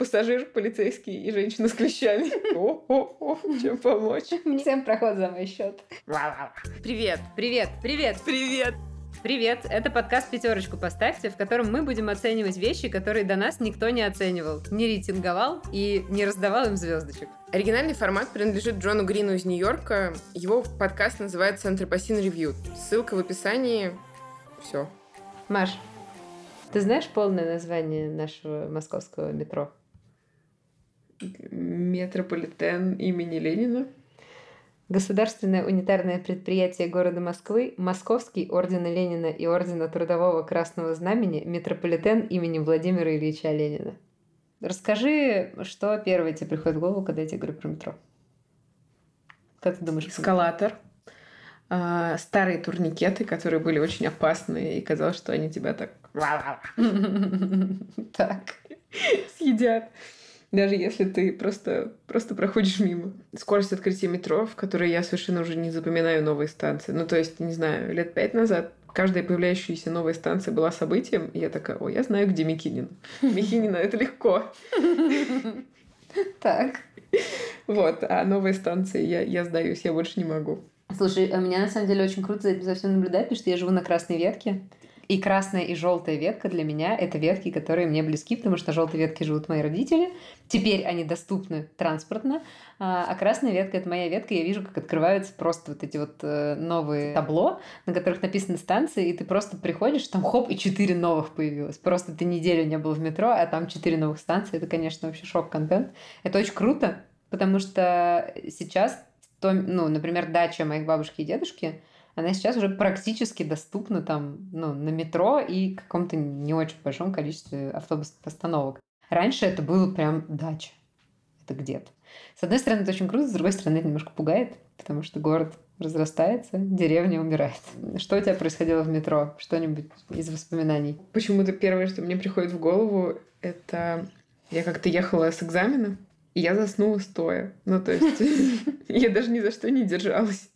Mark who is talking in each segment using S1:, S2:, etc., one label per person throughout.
S1: пассажир полицейский и женщина с клещами. О-о-о, чем помочь?
S2: Всем проход за мой счет.
S1: Привет.
S2: Привет, привет.
S1: Привет.
S2: Привет, это подкаст «Пятерочку поставьте», в котором мы будем оценивать вещи, которые до нас никто не оценивал, не рейтинговал и не раздавал им звездочек.
S1: Оригинальный формат принадлежит Джону Грину из Нью-Йорка. Его подкаст называется «Антропосин Ревью». Ссылка в описании. Все.
S2: Маш, ты знаешь полное название нашего московского метро?
S1: Метрополитен имени Ленина.
S2: Государственное унитарное предприятие города Москвы, Московский ордена Ленина и ордена Трудового Красного Знамени, метрополитен имени Владимира Ильича Ленина. Расскажи, что первое тебе приходит в голову, когда я тебе говорю про метро? Как ты думаешь?
S1: Эскалатор. А, старые турникеты, которые были очень опасные, и казалось, что они тебя так...
S2: Так.
S1: Съедят даже если ты просто, просто проходишь мимо. Скорость открытия метро, в которой я совершенно уже не запоминаю новые станции. Ну, то есть, не знаю, лет пять назад каждая появляющаяся новая станция была событием, и я такая, о, я знаю, где Микинин. Микинина, это легко.
S2: Так.
S1: Вот, а новые станции я, я сдаюсь, я больше не могу.
S2: Слушай, а меня на самом деле очень круто за всем наблюдать, потому что я живу на Красной Ветке. И красная и желтая ветка для меня это ветки, которые мне близки, потому что на желтой ветке живут мои родители. Теперь они доступны транспортно. А, а красная ветка это моя ветка. Я вижу, как открываются просто вот эти вот э, новые табло, на которых написаны станции, и ты просто приходишь, там хоп, и четыре новых появилось. Просто ты неделю не был в метро, а там четыре новых станции. Это, конечно, вообще шок-контент. Это очень круто, потому что сейчас, то, ну, например, дача моих бабушки и дедушки, она сейчас уже практически доступна там, ну, на метро и каком-то не очень большом количестве автобусных остановок. Раньше это было прям дача. Это где-то. С одной стороны, это очень круто, с другой стороны, это немножко пугает, потому что город разрастается, деревня умирает. Что у тебя происходило в метро? Что-нибудь из воспоминаний?
S1: Почему-то первое, что мне приходит в голову, это я как-то ехала с экзамена, и я заснула стоя. Ну, то есть, я даже ни за что не держалась.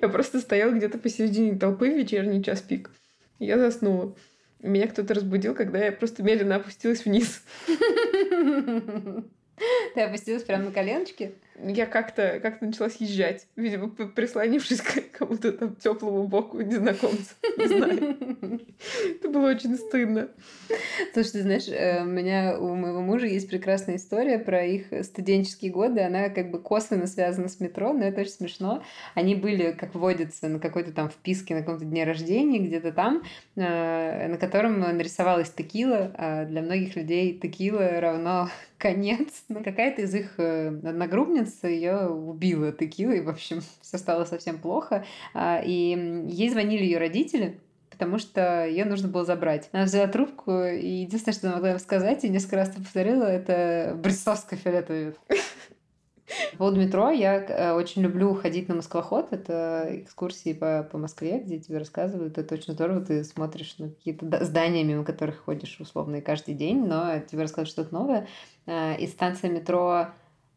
S1: Я просто стояла где-то посередине толпы в вечерний час пик. Я заснула. Меня кто-то разбудил, когда я просто медленно опустилась вниз.
S2: Ты опустилась прямо на коленочки?
S1: Я как-то как начала съезжать, видимо, прислонившись к кому-то там теплому боку незнакомца. Не знаю. Это было очень стыдно.
S2: Слушай, ты знаешь, э, у меня у моего мужа есть прекрасная история про их студенческие годы. Она как бы косвенно связана с метро, но это очень смешно. Они были, как водится, на какой-то там вписке на каком-то дне рождения, где-то там, э, на котором нарисовалась текила. А для многих людей текила равно конец. Но какая-то из их э, одногруппниц ее убила текилой. В общем, все стало совсем плохо. А, и ей звонили ее родители, потому что ее нужно было забрать. Она взяла трубку, и единственное, что она могла им сказать, и несколько раз повторила, это брестовская фиолетовая по метро, я э, очень люблю ходить на Москвоход. Это экскурсии по, по Москве, где тебе рассказывают. Это очень здорово. Ты смотришь на какие-то здания, мимо которых ходишь условно и каждый день, но тебе рассказывают что-то новое. Э, и станция метро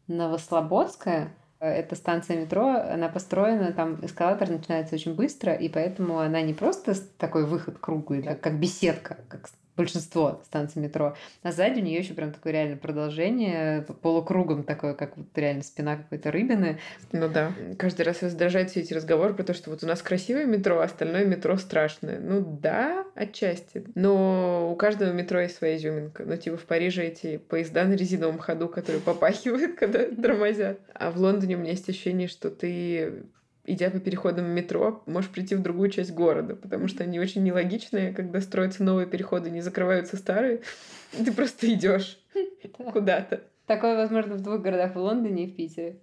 S2: Новослободская, э, эта станция метро, она построена, там эскалатор начинается очень быстро, и поэтому она не просто такой выход круглый, как беседка, как большинство станций метро. А сзади у нее еще прям такое реально продолжение, полукругом такое, как вот реально спина какой-то рыбины.
S1: Ну да. Каждый раз раздражают все эти разговоры про то, что вот у нас красивое метро, а остальное метро страшное. Ну да, отчасти. Но у каждого метро есть своя изюминка. Ну типа в Париже эти поезда на резиновом ходу, которые попахивают, когда тормозят. А в Лондоне у меня есть ощущение, что ты идя по переходам метро, можешь прийти в другую часть города, потому что они очень нелогичные, когда строятся новые переходы, не закрываются старые, ты просто идешь куда-то.
S2: Такое возможно в двух городах, в Лондоне и в Питере.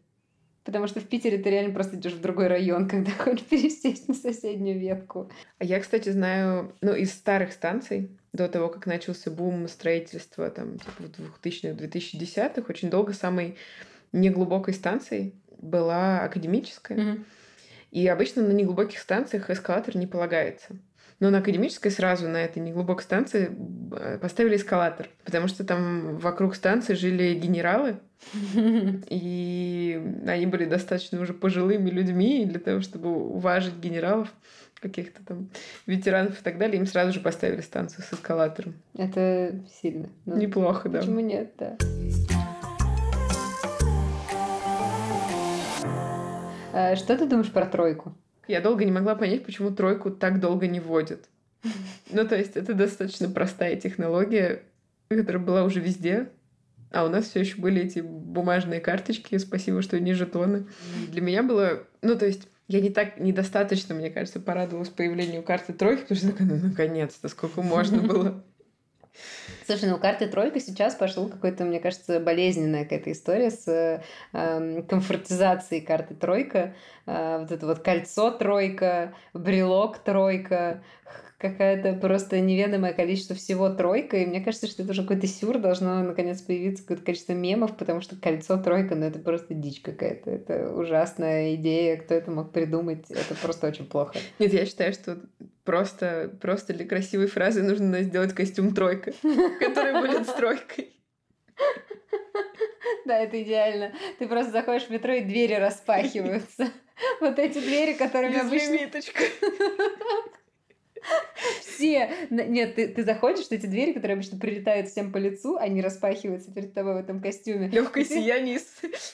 S2: Потому что в Питере ты реально просто идешь в другой район, когда хочешь пересесть на соседнюю ветку.
S1: А я, кстати, знаю, ну, из старых станций, до того, как начался бум строительства, там, типа, в 2000-х, 2010-х, очень долго самой неглубокой станцией была академическая. Mm-hmm. И обычно на неглубоких станциях эскалатор не полагается. Но на академической сразу на этой неглубокой станции э, поставили эскалатор, потому что там вокруг станции жили генералы, и они были достаточно уже пожилыми людьми, для того, чтобы уважить генералов, каких-то там ветеранов и так далее, им сразу же поставили станцию с эскалатором.
S2: Это сильно.
S1: Ну, Неплохо, да.
S2: Почему нет, да. Что ты думаешь про тройку?
S1: Я долго не могла понять, почему тройку так долго не вводят. Ну, то есть, это достаточно простая технология, которая была уже везде, а у нас все еще были эти бумажные карточки. Спасибо, что не жетоны. Для меня было... Ну, то есть, я не так недостаточно, мне кажется, порадовалась появлению карты тройки, потому что такая, ну, наконец-то, сколько можно было.
S2: Слушай, ну карты тройка сейчас пошел какой-то, мне кажется, болезненная какая-то история с э, комфортизацией карты тройка. Э, вот это вот кольцо тройка, брелок тройка, какая-то просто неведомое количество всего тройка, и мне кажется, что это уже какой-то сюр, должно наконец появиться какое-то количество мемов, потому что кольцо тройка, ну это просто дичь какая-то, это ужасная идея, кто это мог придумать, это просто очень плохо.
S1: Нет, я считаю, что просто, просто для красивой фразы нужно сделать костюм тройка, который будет с тройкой.
S2: Да, это идеально. Ты просто заходишь в метро, и двери распахиваются. Вот эти двери, которыми обычно... Все. Нет, ты, ты заходишь, эти двери, которые обычно прилетают всем по лицу, они распахиваются перед тобой в этом костюме.
S1: Легкое сияние из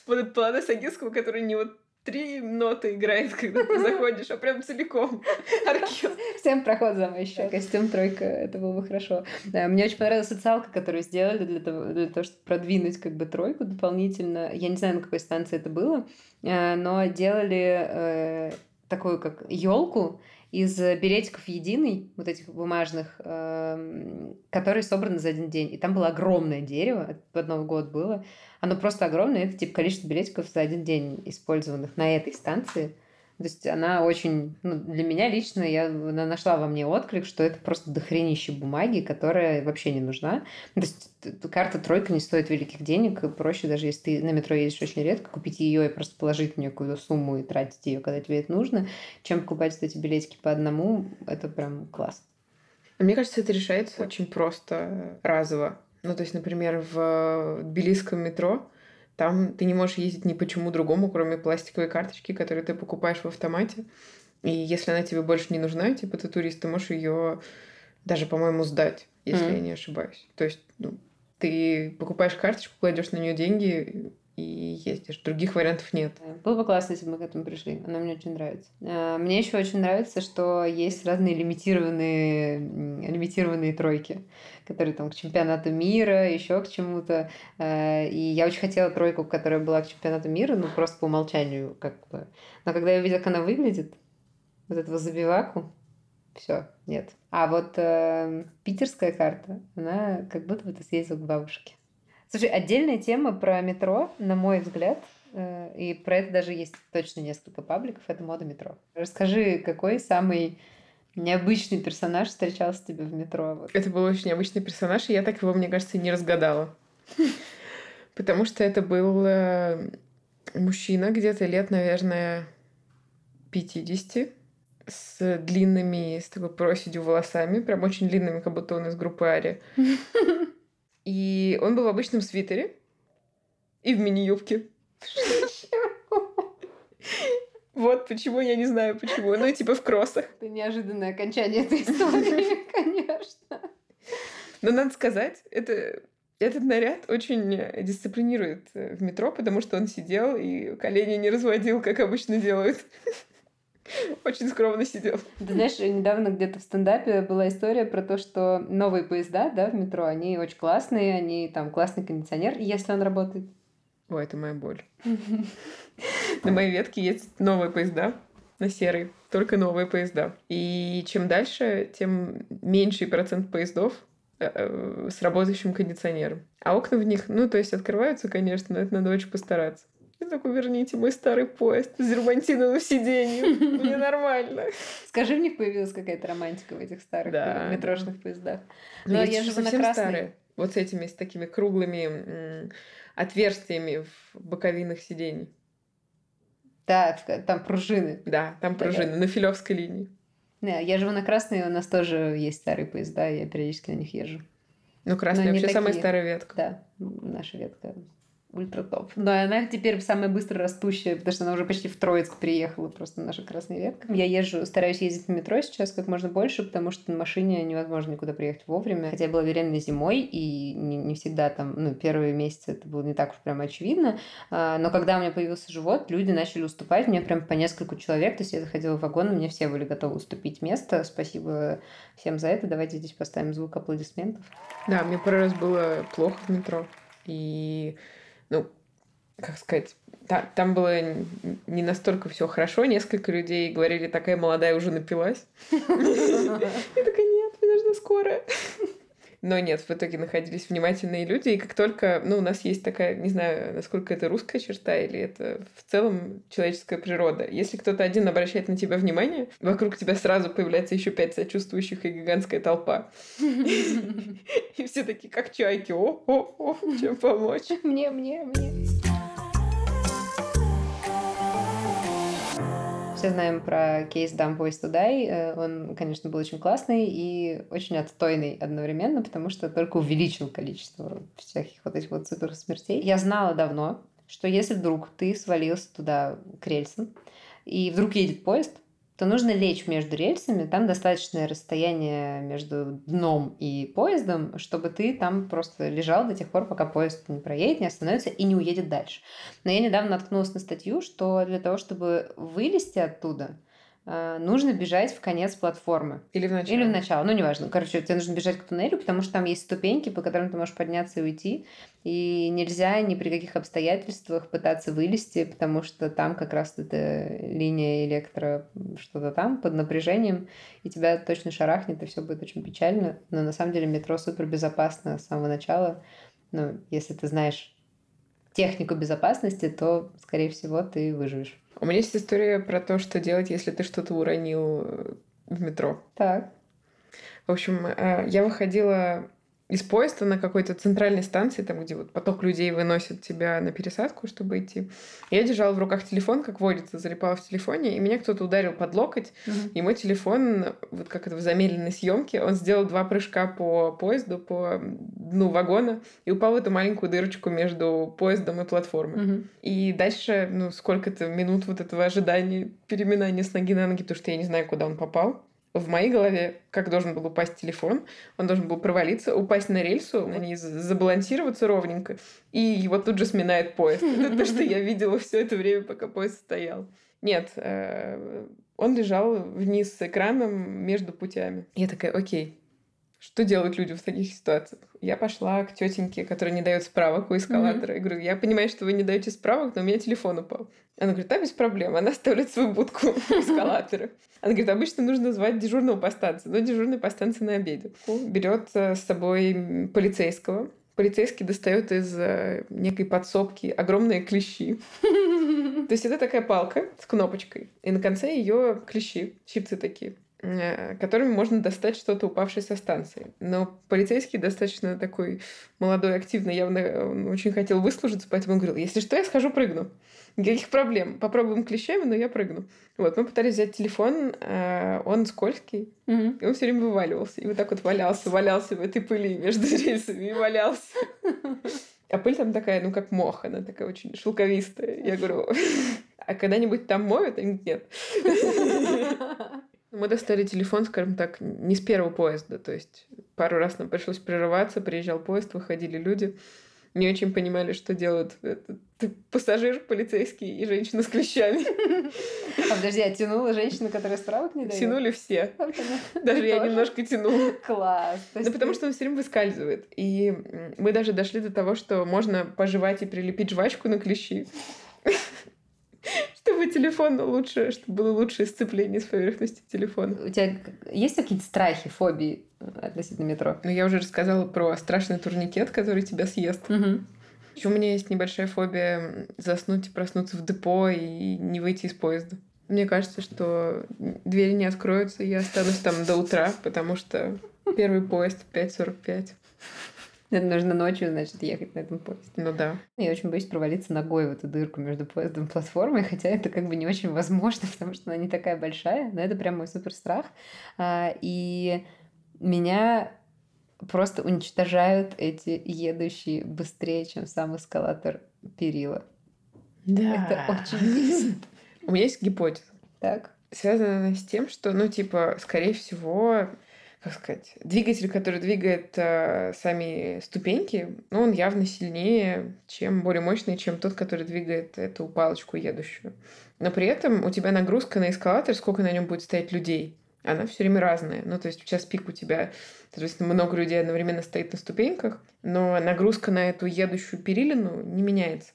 S1: вот плана Сагинского, который не вот три ноты играет, когда ты заходишь, а прям целиком оркестр.
S2: Всем проход за мной еще. Костюм тройка, это было бы хорошо. Да, мне очень понравилась социалка, которую сделали для того, для того, чтобы продвинуть как бы тройку дополнительно. Я не знаю, на какой станции это было, э, но делали э, такую как елку, из билетиков единый, вот этих бумажных, э, которые собраны за один день. И там было огромное дерево, под Новый год было. Оно просто огромное, это типа количество билетиков за один день использованных на этой станции. То есть она очень, ну, для меня лично, я нашла во мне отклик, что это просто дохренище бумаги, которая вообще не нужна. То есть карта тройка не стоит великих денег, проще даже если ты на метро ездишь очень редко, купить ее и просто положить в некую сумму и тратить ее, когда тебе это нужно, чем покупать эти билетики по одному, это прям класс.
S1: Мне кажется, это решается очень просто разово. Ну, то есть, например, в тбилисском метро там ты не можешь ездить ни почему другому, кроме пластиковой карточки, которую ты покупаешь в автомате. И если она тебе больше не нужна, типа ты турист, ты можешь ее даже, по-моему, сдать, если mm. я не ошибаюсь. То есть, ну, ты покупаешь карточку, кладешь на нее деньги, и ездишь. Других вариантов нет.
S2: Было бы классно, если бы мы к этому пришли. Она мне очень нравится. А, мне еще очень нравится, что есть разные лимитированные, лимитированные тройки, которые там к чемпионату мира, еще к чему-то. А, и я очень хотела тройку, которая была к чемпионату мира, ну просто по умолчанию как бы. Но когда я увидела, как она выглядит, вот этого забиваку, все, нет. А вот э, питерская карта, она как будто бы ты съездил к бабушке. Слушай, отдельная тема про метро, на мой взгляд, э, и про это даже есть точно несколько пабликов, это мода метро. Расскажи, какой самый необычный персонаж встречался тебе в метро?
S1: Это был очень необычный персонаж, и я так его, мне кажется, не разгадала. Потому что это был э, мужчина где-то лет, наверное, 50 с длинными, с такой проседью волосами, прям очень длинными, как будто он из группы Ари. И он был в обычном свитере и в мини-юбке. Вот почему, я не знаю почему. Ну, типа в кроссах.
S2: Это неожиданное окончание этой истории, конечно.
S1: Но надо сказать, это этот наряд очень дисциплинирует в метро, потому что он сидел и колени не разводил, как обычно делают. Очень скромно сидел.
S2: Ты знаешь, недавно где-то в стендапе была история про то, что новые поезда, да, в метро, они очень классные, они там классный кондиционер, если он работает.
S1: Ой, это моя боль. На моей ветке есть новые поезда, на серый, только новые поезда. И чем дальше, тем меньший процент поездов э, э, с работающим кондиционером. А окна в них, ну, то есть открываются, конечно, но это надо очень постараться. Я такой, верните мой старый поезд с дермантиновым сиденьем. Мне нормально.
S2: Скажи, в них появилась какая-то романтика в этих старых да, метрошных поездах.
S1: Но, Но я живу на красной. Старые. Вот с этими, с такими круглыми отверстиями в боковинах сидений.
S2: Да, там пружины.
S1: Да, там пружины, на Филевской линии.
S2: Не, я живу на Красной, у нас тоже есть старые поезда, я периодически на них езжу.
S1: Ну, Красная вообще такие. самая старая ветка.
S2: Да, наша ветка ультра топ. Но она теперь самая быстро растущая, потому что она уже почти в Троицк приехала, просто наша красная ветка. Я езжу, стараюсь ездить на метро сейчас как можно больше, потому что на машине невозможно никуда приехать вовремя. Хотя я была беременна зимой, и не, не всегда там, ну, первые месяцы это было не так уж прям очевидно. А, но когда у меня появился живот, люди начали уступать мне прям по нескольку человек. То есть я заходила в вагон, и мне все были готовы уступить место. Спасибо всем за это. Давайте здесь поставим звук аплодисментов.
S1: Да, мне пару раз было плохо в метро. И, ну, как сказать, та, там было не настолько все хорошо. Несколько людей говорили, такая молодая уже напилась. Я такая, нет, мне нужна скорая. Но нет, в итоге находились внимательные люди, и как только, ну, у нас есть такая, не знаю, насколько это русская черта или это в целом человеческая природа. Если кто-то один обращает на тебя внимание, вокруг тебя сразу появляется еще пять сочувствующих и гигантская толпа. И все такие, как чайки, о, о, о, чем помочь?
S2: Мне, мне, мне. Все знаем про кейс Dumb Boys to Die. Он, конечно, был очень классный и очень отстойный одновременно, потому что только увеличил количество всяких вот этих вот супер смертей. Я знала давно, что если вдруг ты свалился туда к рельсам, и вдруг едет поезд, то нужно лечь между рельсами, там достаточное расстояние между дном и поездом, чтобы ты там просто лежал до тех пор, пока поезд не проедет, не остановится и не уедет дальше. Но я недавно наткнулась на статью, что для того, чтобы вылезти оттуда, нужно бежать в конец платформы.
S1: Или в начало.
S2: Или в начало, ну неважно. Короче, тебе нужно бежать к туннелю, потому что там есть ступеньки, по которым ты можешь подняться и уйти. И нельзя ни при каких обстоятельствах пытаться вылезти, потому что там как раз эта линия электро что-то там под напряжением, и тебя точно шарахнет, и все будет очень печально. Но на самом деле метро супер безопасно с самого начала. Ну, если ты знаешь технику безопасности, то, скорее всего, ты выживешь.
S1: У меня есть история про то, что делать, если ты что-то уронил э, в метро.
S2: Так.
S1: В общем, э, я выходила из поезда на какой-то центральной станции, там, где вот поток людей выносит тебя на пересадку, чтобы идти. Я держала в руках телефон, как водится, залипала в телефоне, и меня кто-то ударил под локоть, mm-hmm. и мой телефон, вот как это в замедленной съемке, он сделал два прыжка по поезду, по дну вагона, и упал в эту маленькую дырочку между поездом и платформой. Mm-hmm. И дальше, ну, сколько-то минут вот этого ожидания, переминания с ноги на ноги, потому что я не знаю, куда он попал в моей голове, как должен был упасть телефон, он должен был провалиться, упасть на рельсу, на ней забалансироваться ровненько, и его тут же сминает поезд. Это то, что я видела все это время, пока поезд стоял. Нет, э, он лежал вниз с экраном между путями. Я такая, окей, что делают люди в таких ситуациях? Я пошла к тетеньке, которая не дает справок у эскалатора. Mm-hmm. Я говорю, я понимаю, что вы не даете справок, но у меня телефон упал. Она говорит, да, без проблем. Она оставляет свою будку у эскалатора. Она говорит, обычно нужно звать дежурного по станции, но дежурный по станции на обеде. Берет э, с собой полицейского. Полицейский достает из э, некой подсобки огромные клещи. То есть это такая палка с кнопочкой. И на конце ее клещи, щипцы такие. Э, которыми можно достать что-то упавшее со станции. Но полицейский достаточно такой молодой, активный, явно он очень хотел выслужиться, поэтому он говорил, если что, я схожу, прыгну. Никаких проблем. Попробуем клещами, но я прыгну. Вот, мы пытались взять телефон, э, он скользкий, mm-hmm. и он все время вываливался. И вот так вот валялся, валялся в этой пыли между рельсами и валялся. А пыль там такая, ну, как мох, она такая очень шелковистая. Я говорю, а когда-нибудь там моют? Они нет. Мы достали телефон, скажем так, не с первого поезда. То есть пару раз нам пришлось прерываться, приезжал поезд, выходили люди. Не очень понимали, что делают этот пассажир, полицейский и женщина с клещами.
S2: А подожди, а тянула женщина, которая справок не дает?
S1: Тянули все. Даже я немножко тянула.
S2: Класс.
S1: Ну, потому что он все время выскальзывает. И мы даже дошли до того, что можно пожевать и прилепить жвачку на клещи чтобы телефон лучше, чтобы было лучшее сцепление с поверхности телефона.
S2: У тебя есть какие-то страхи, фобии относительно метро?
S1: Ну, я уже рассказала про страшный турникет, который тебя съест.
S2: Угу.
S1: Еще у меня есть небольшая фобия заснуть и проснуться в депо и не выйти из поезда. Мне кажется, что двери не откроются, и я останусь там до утра, потому что первый поезд 5.45.
S2: Это нужно ночью, значит, ехать на этом поезде.
S1: Ну да.
S2: Я очень боюсь провалиться ногой в эту дырку между поездом и платформой, хотя это как бы не очень возможно, потому что она не такая большая, но это прям мой супер страх. А, и меня просто уничтожают эти едущие быстрее, чем сам эскалатор перила.
S1: Да.
S2: Это очень бесит.
S1: У меня есть гипотеза.
S2: Так.
S1: Связана она с тем, что, ну, типа, скорее всего, как сказать, двигатель, который двигает э, сами ступеньки, ну, он явно сильнее, чем более мощный, чем тот, который двигает эту палочку едущую. Но при этом у тебя нагрузка на эскалатор, сколько на нем будет стоять людей, она все время разная. Ну, то есть в час пик у тебя, соответственно, много людей одновременно стоит на ступеньках, но нагрузка на эту едущую перилину не меняется.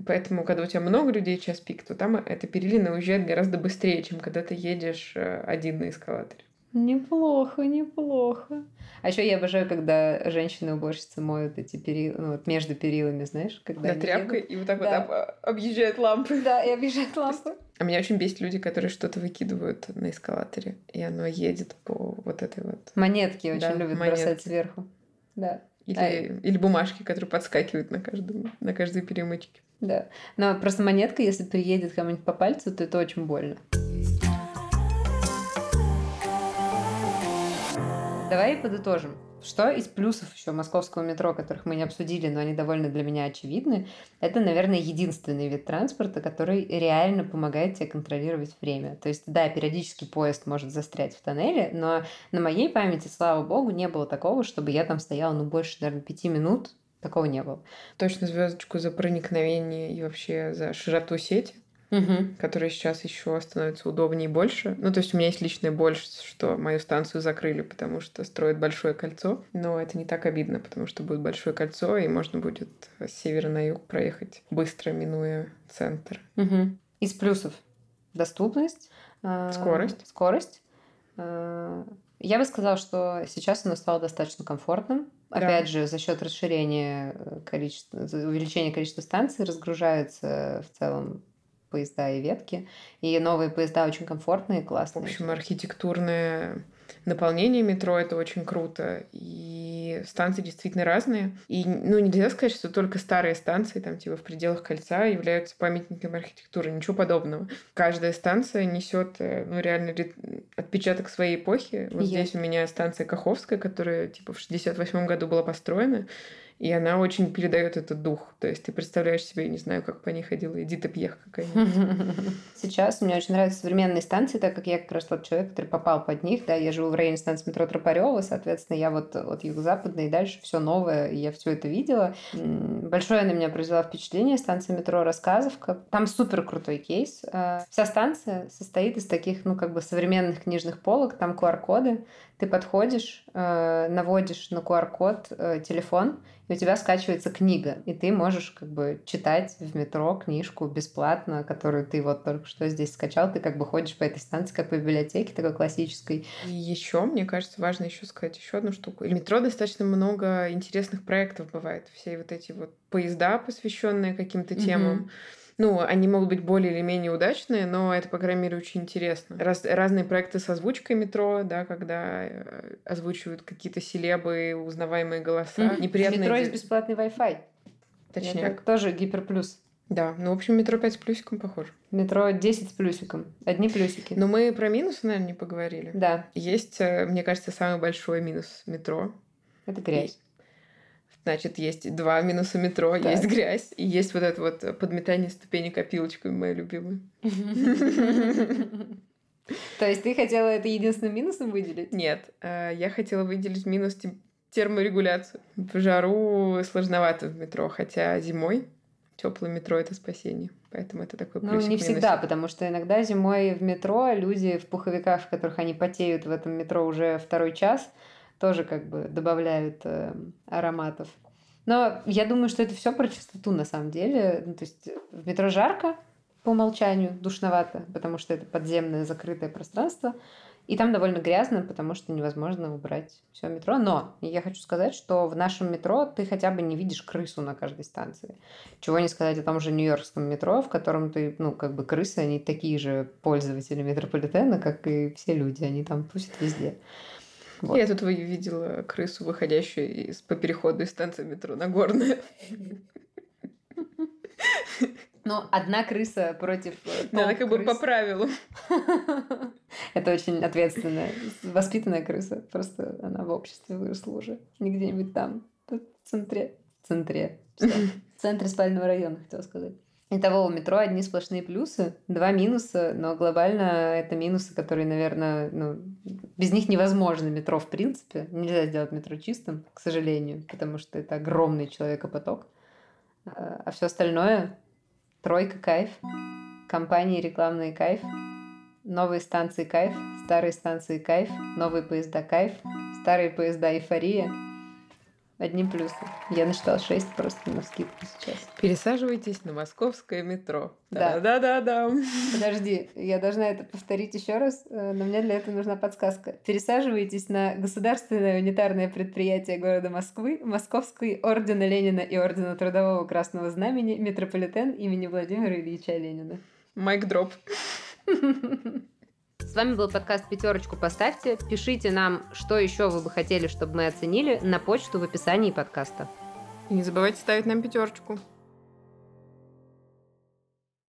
S1: И поэтому, когда у тебя много людей час пик, то там эта перилина уезжает гораздо быстрее, чем когда ты едешь э, один на эскалаторе.
S2: Неплохо, неплохо. А еще я обожаю, когда женщины-уборщицы моют эти перила, ну, вот между перилами, знаешь, когда
S1: Да, тряпкой,
S2: едут.
S1: и вот так
S2: Да.
S1: вот об- объезжают лампы.
S2: Да, и обижают лампы.
S1: А меня очень бесит люди, которые что-то выкидывают на эскалаторе, и оно едет по вот этой вот...
S2: Монетки очень
S1: Да,
S2: любят
S1: монетки.
S2: бросать сверху. Да,
S1: Или,
S2: Ай.
S1: или бумажки, которые подскакивают на, каждом, на каждой перемычке.
S2: да. Но просто монетка, если приедет кому-нибудь по пальцу, то это очень больно. Давай подытожим. Что из плюсов еще московского метро, которых мы не обсудили, но они довольно для меня очевидны, это, наверное, единственный вид транспорта, который реально помогает тебе контролировать время. То есть, да, периодически поезд может застрять в тоннеле, но на моей памяти, слава богу, не было такого, чтобы я там стояла, ну, больше, наверное, пяти минут. Такого не было.
S1: Точно звездочку за проникновение и вообще за широту сети, которая сейчас еще становится удобнее и больше. Ну, то есть у меня есть личная боль, что мою станцию закрыли, потому что строят большое кольцо. Но это не так обидно, потому что будет большое кольцо, и можно будет с севера на юг проехать быстро, минуя центр.
S2: Мгм. Из плюсов доступность, а,
S1: Скорость.
S2: скорость. А, Я бы сказала, что сейчас оно стало достаточно комфортным.
S1: Да.
S2: Опять же, за счет расширения э, количества, увеличения количества станций разгружаются в целом поезда и ветки. И новые поезда очень комфортные,
S1: В
S2: классные.
S1: общем, архитектурное наполнение метро это очень круто. И станции действительно разные. И ну, нельзя сказать, что только старые станции, там, типа, в пределах кольца являются памятником архитектуры. Ничего подобного. Каждая станция несет, э, ну, реально отпечаток своей эпохи. Вот
S2: Я-
S1: здесь у меня станция Каховская, которая, типа, в 68 году была построена. И она очень передает этот дух. То есть ты представляешь себе, не знаю, как по ней ходила Эдита Пьех какая-нибудь.
S2: Сейчас мне очень нравятся современные станции, так как я как раз тот человек, который попал под них. Да, я живу в районе станции метро Тропарева, соответственно, я вот от юго-западной и дальше все новое, и я все это видела. Большое на меня произвела впечатление станция метро Рассказовка. Там супер крутой кейс. Э, Вся станция состоит из таких, ну, как бы современных книжных полок, там QR-коды. Ты подходишь, э, наводишь на QR-код э, телефон, и у тебя скачивается книга, и ты можешь как бы читать в метро книжку бесплатно, которую ты вот только что здесь скачал, ты как бы ходишь по этой станции, как по библиотеке, такой классической.
S1: И еще, мне кажется, важно еще сказать еще одну штуку. В метро достаточно много интересных проектов бывает. Все вот эти вот поезда, посвященные каким-то темам.
S2: Мгм.
S1: Ну, они могут быть более или менее удачные, но это, по крайней мере, очень интересно. Раз- разные проекты с озвучкой метро, да, когда э, озвучивают какие-то селебы, узнаваемые голоса.
S2: В
S1: Неприятные...
S2: метро есть бесплатный Wi-Fi.
S1: Точняк.
S2: Это тоже гиперплюс.
S1: Да, ну, в общем, метро 5 с плюсиком похоже.
S2: Метро 10 с плюсиком. Одни плюсики.
S1: Но мы про минусы, наверное, не поговорили.
S2: Да,
S1: Есть, э, мне кажется, самый большой минус метро.
S2: это грязь.
S1: Значит, есть два минуса метро,
S2: Так.
S1: есть грязь, и есть вот это вот подметание ступенек опилочками, моя любимая.
S2: То есть ты хотела это единственным минусом выделить?
S1: Нет, э, я хотела выделить минус терморегуляцию. В жару сложновато в метро, хотя зимой теплое метро это спасение. Поэтому это такой
S2: Ну, не всегда, потому что иногда зимой в метро люди в пуховиках, в которых они потеют в этом метро уже второй час, тоже как бы добавляют э, ароматов. Но я думаю, что это все про чистоту на самом деле. Ну, то есть в метро жарко по умолчанию, душновато, потому что это подземное закрытое пространство. И там довольно грязно, потому что невозможно убрать все метро. Но я хочу сказать, что в нашем метро ты хотя бы не видишь крысу на каждой станции. Чего не сказать о том же нью-йоркском метро, в котором ты, ну, как бы крысы, они такие же пользователи метрополитена, как и все люди, они там тусят везде. Вот.
S1: Я тут видела крысу, выходящую из по переходу из станции метро Нагорная.
S2: Но одна крыса против э,
S1: Да, Она как бы
S2: крыс.
S1: по правилу.
S2: Это очень ответственная, воспитанная крыса. Просто она в обществе выросла уже. Не где-нибудь там, в центре. В центре. В центре спального района, хотела сказать. Итого у метро одни сплошные плюсы, два минуса, но глобально это минусы, которые, наверное, ну, без них невозможно метро в принципе. Нельзя сделать метро чистым, к сожалению, потому что это огромный человекопоток. А, а все остальное тройка кайф, компании рекламные кайф, новые станции кайф, старые станции кайф, новые поезда кайф, старые поезда эйфория – Одним плюсом. Я насчитала 6 просто на скидку сейчас.
S1: Пересаживайтесь на московское метро.
S2: Да.
S1: Да-да-да.
S2: Подожди, я должна это повторить еще раз, э, но мне для этого нужна подсказка. Пересаживайтесь на государственное унитарное предприятие города Москвы, Московский ордена Ленина и ордена Трудового Красного Знамени, метрополитен имени Владимира Ильича Ленина.
S1: Майк дроп.
S2: Вами был подкаст «Пятерочку поставьте». Пишите нам, что еще вы бы хотели, чтобы мы оценили, на почту в описании подкаста.
S1: И не забывайте ставить нам пятерочку.